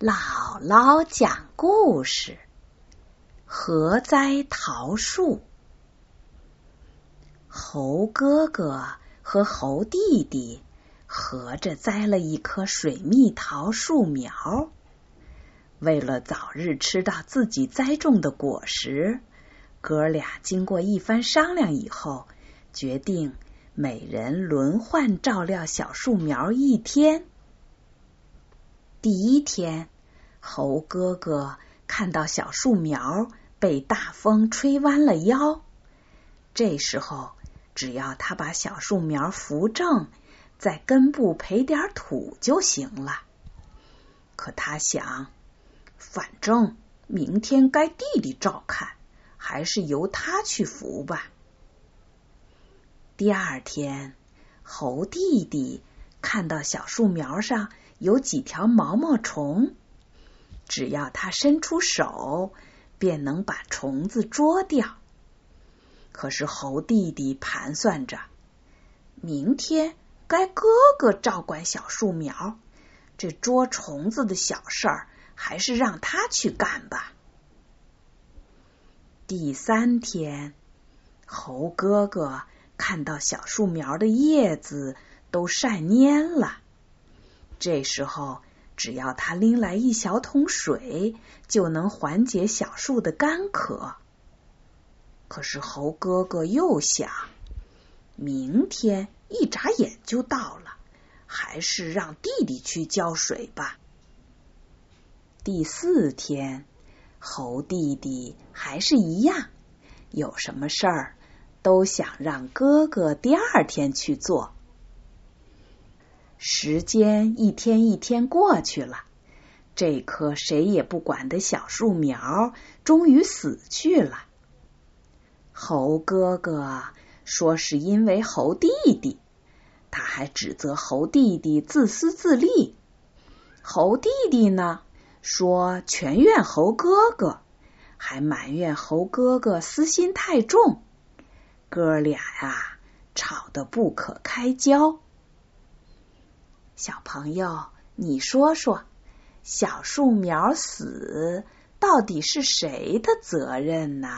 姥姥讲故事：合栽桃树。猴哥哥和猴弟弟合着栽了一棵水蜜桃树苗。为了早日吃到自己栽种的果实，哥俩经过一番商量以后，决定每人轮换照料小树苗一天。第一天，猴哥哥看到小树苗被大风吹弯了腰，这时候只要他把小树苗扶正，在根部培点土就行了。可他想，反正明天该弟弟照看，还是由他去扶吧。第二天，猴弟弟看到小树苗上。有几条毛毛虫，只要他伸出手，便能把虫子捉掉。可是猴弟弟盘算着，明天该哥哥照管小树苗，这捉虫子的小事儿还是让他去干吧。第三天，猴哥哥看到小树苗的叶子都晒蔫了。这时候，只要他拎来一小桶水，就能缓解小树的干渴。可是猴哥哥又想，明天一眨眼就到了，还是让弟弟去浇水吧。第四天，猴弟弟还是一样，有什么事儿都想让哥哥第二天去做。时间一天一天过去了，这棵谁也不管的小树苗终于死去了。猴哥哥说是因为猴弟弟，他还指责猴弟弟自私自利。猴弟弟呢说全怨猴哥哥，还埋怨猴哥哥私心太重，哥俩呀吵得不可开交。小朋友，你说说，小树苗死到底是谁的责任呢？